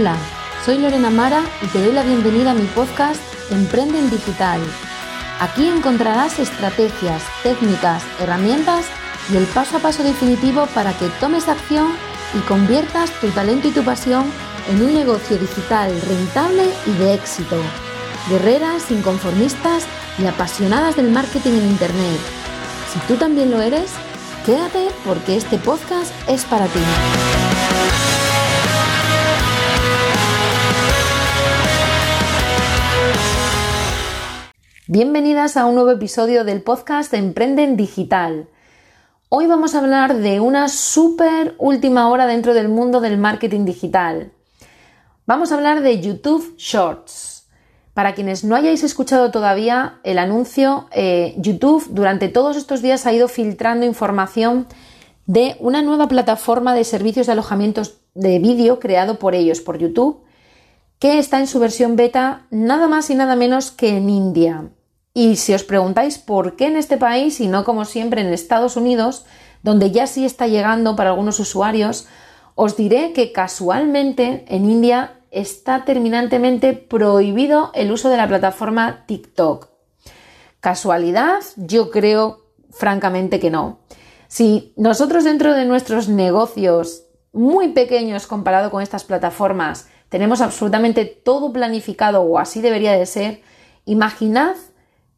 Hola, soy Lorena Mara y te doy la bienvenida a mi podcast Emprende en Digital. Aquí encontrarás estrategias, técnicas, herramientas y el paso a paso definitivo para que tomes acción y conviertas tu talento y tu pasión en un negocio digital rentable y de éxito. Guerreras, inconformistas y apasionadas del marketing en Internet. Si tú también lo eres, quédate porque este podcast es para ti. Bienvenidas a un nuevo episodio del podcast Emprende en Digital. Hoy vamos a hablar de una súper última hora dentro del mundo del marketing digital. Vamos a hablar de YouTube Shorts. Para quienes no hayáis escuchado todavía el anuncio, eh, YouTube durante todos estos días ha ido filtrando información de una nueva plataforma de servicios de alojamientos de vídeo creado por ellos, por YouTube, que está en su versión beta nada más y nada menos que en India. Y si os preguntáis por qué en este país y no como siempre en Estados Unidos, donde ya sí está llegando para algunos usuarios, os diré que casualmente en India está terminantemente prohibido el uso de la plataforma TikTok. ¿Casualidad? Yo creo francamente que no. Si nosotros dentro de nuestros negocios muy pequeños comparado con estas plataformas tenemos absolutamente todo planificado o así debería de ser, imaginad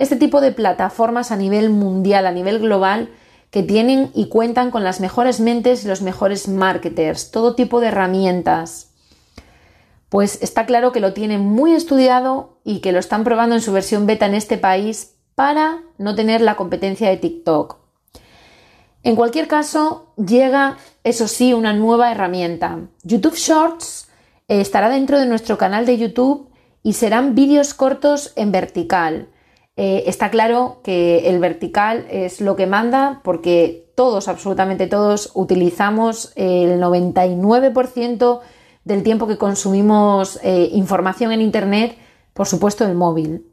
este tipo de plataformas a nivel mundial, a nivel global, que tienen y cuentan con las mejores mentes y los mejores marketers, todo tipo de herramientas. Pues está claro que lo tienen muy estudiado y que lo están probando en su versión beta en este país para no tener la competencia de TikTok. En cualquier caso, llega, eso sí, una nueva herramienta. YouTube Shorts eh, estará dentro de nuestro canal de YouTube y serán vídeos cortos en vertical. Eh, está claro que el vertical es lo que manda porque todos, absolutamente todos, utilizamos el 99% del tiempo que consumimos eh, información en Internet, por supuesto el móvil.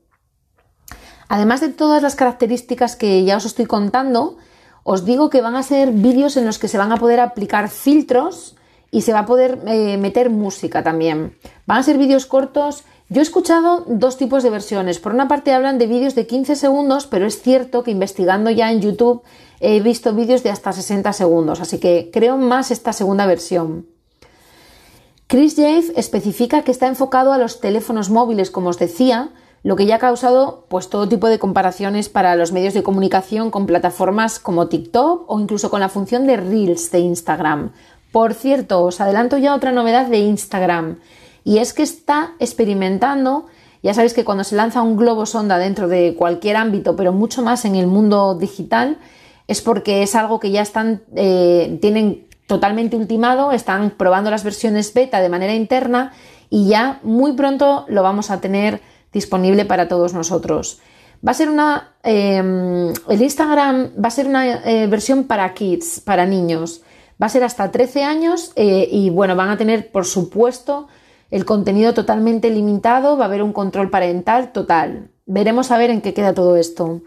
Además de todas las características que ya os estoy contando, os digo que van a ser vídeos en los que se van a poder aplicar filtros y se va a poder eh, meter música también. Van a ser vídeos cortos yo he escuchado dos tipos de versiones. Por una parte hablan de vídeos de 15 segundos, pero es cierto que investigando ya en YouTube he visto vídeos de hasta 60 segundos, así que creo más esta segunda versión. Chris Jave especifica que está enfocado a los teléfonos móviles, como os decía, lo que ya ha causado pues todo tipo de comparaciones para los medios de comunicación con plataformas como TikTok o incluso con la función de Reels de Instagram. Por cierto, os adelanto ya otra novedad de Instagram y es que está experimentando, ya sabéis que cuando se lanza un globo sonda dentro de cualquier ámbito, pero mucho más en el mundo digital, es porque es algo que ya están, eh, tienen totalmente ultimado, están probando las versiones beta de manera interna y ya muy pronto lo vamos a tener disponible para todos nosotros. Va a ser una, em, el Instagram va a ser una eh, versión para kids, para niños. Va a ser hasta 13 años eh, y bueno, van a tener, por supuesto, el contenido totalmente limitado, va a haber un control parental total. Veremos a ver en qué queda todo esto.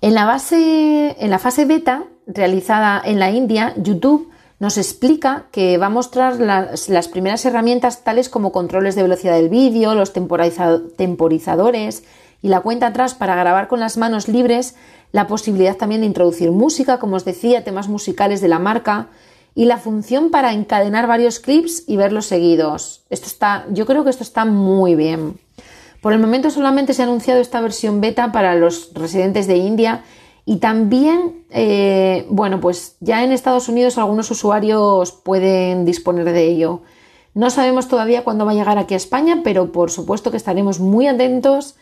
En la, en la fase beta, realizada en la India, YouTube nos explica que va a mostrar las, las primeras herramientas tales como controles de velocidad del vídeo, los temporizadores y la cuenta atrás para grabar con las manos libres, la posibilidad también de introducir música, como os decía, temas musicales de la marca, y la función para encadenar varios clips y verlos seguidos. Esto está, yo creo que esto está muy bien. Por el momento solamente se ha anunciado esta versión beta para los residentes de India y también, eh, bueno, pues ya en Estados Unidos algunos usuarios pueden disponer de ello. No sabemos todavía cuándo va a llegar aquí a España, pero por supuesto que estaremos muy atentos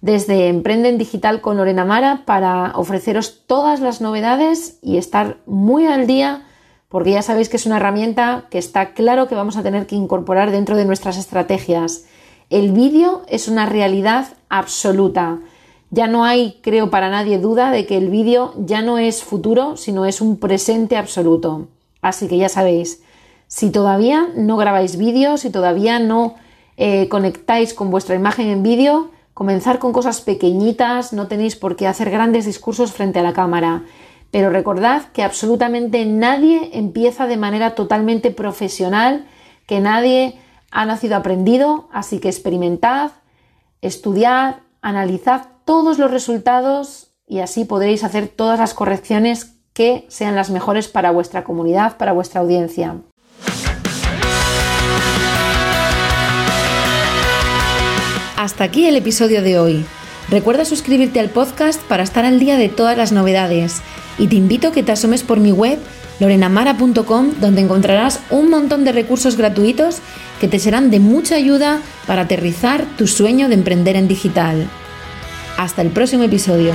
desde Emprenden Digital con Lorena Mara para ofreceros todas las novedades y estar muy al día porque ya sabéis que es una herramienta que está claro que vamos a tener que incorporar dentro de nuestras estrategias. El vídeo es una realidad absoluta. Ya no hay, creo, para nadie duda de que el vídeo ya no es futuro, sino es un presente absoluto. Así que ya sabéis, si todavía no grabáis vídeo, si todavía no eh, conectáis con vuestra imagen en vídeo, comenzar con cosas pequeñitas, no tenéis por qué hacer grandes discursos frente a la cámara. Pero recordad que absolutamente nadie empieza de manera totalmente profesional que nadie ha nacido aprendido, así que experimentad, estudiad, analizad todos los resultados y así podréis hacer todas las correcciones que sean las mejores para vuestra comunidad, para vuestra audiencia. Hasta aquí el episodio de hoy. Recuerda suscribirte al podcast para estar al día de todas las novedades y te invito a que te asomes por mi web lorenamara.com donde encontrarás un montón de recursos gratuitos que te serán de mucha ayuda para aterrizar tu sueño de emprender en digital. Hasta el próximo episodio.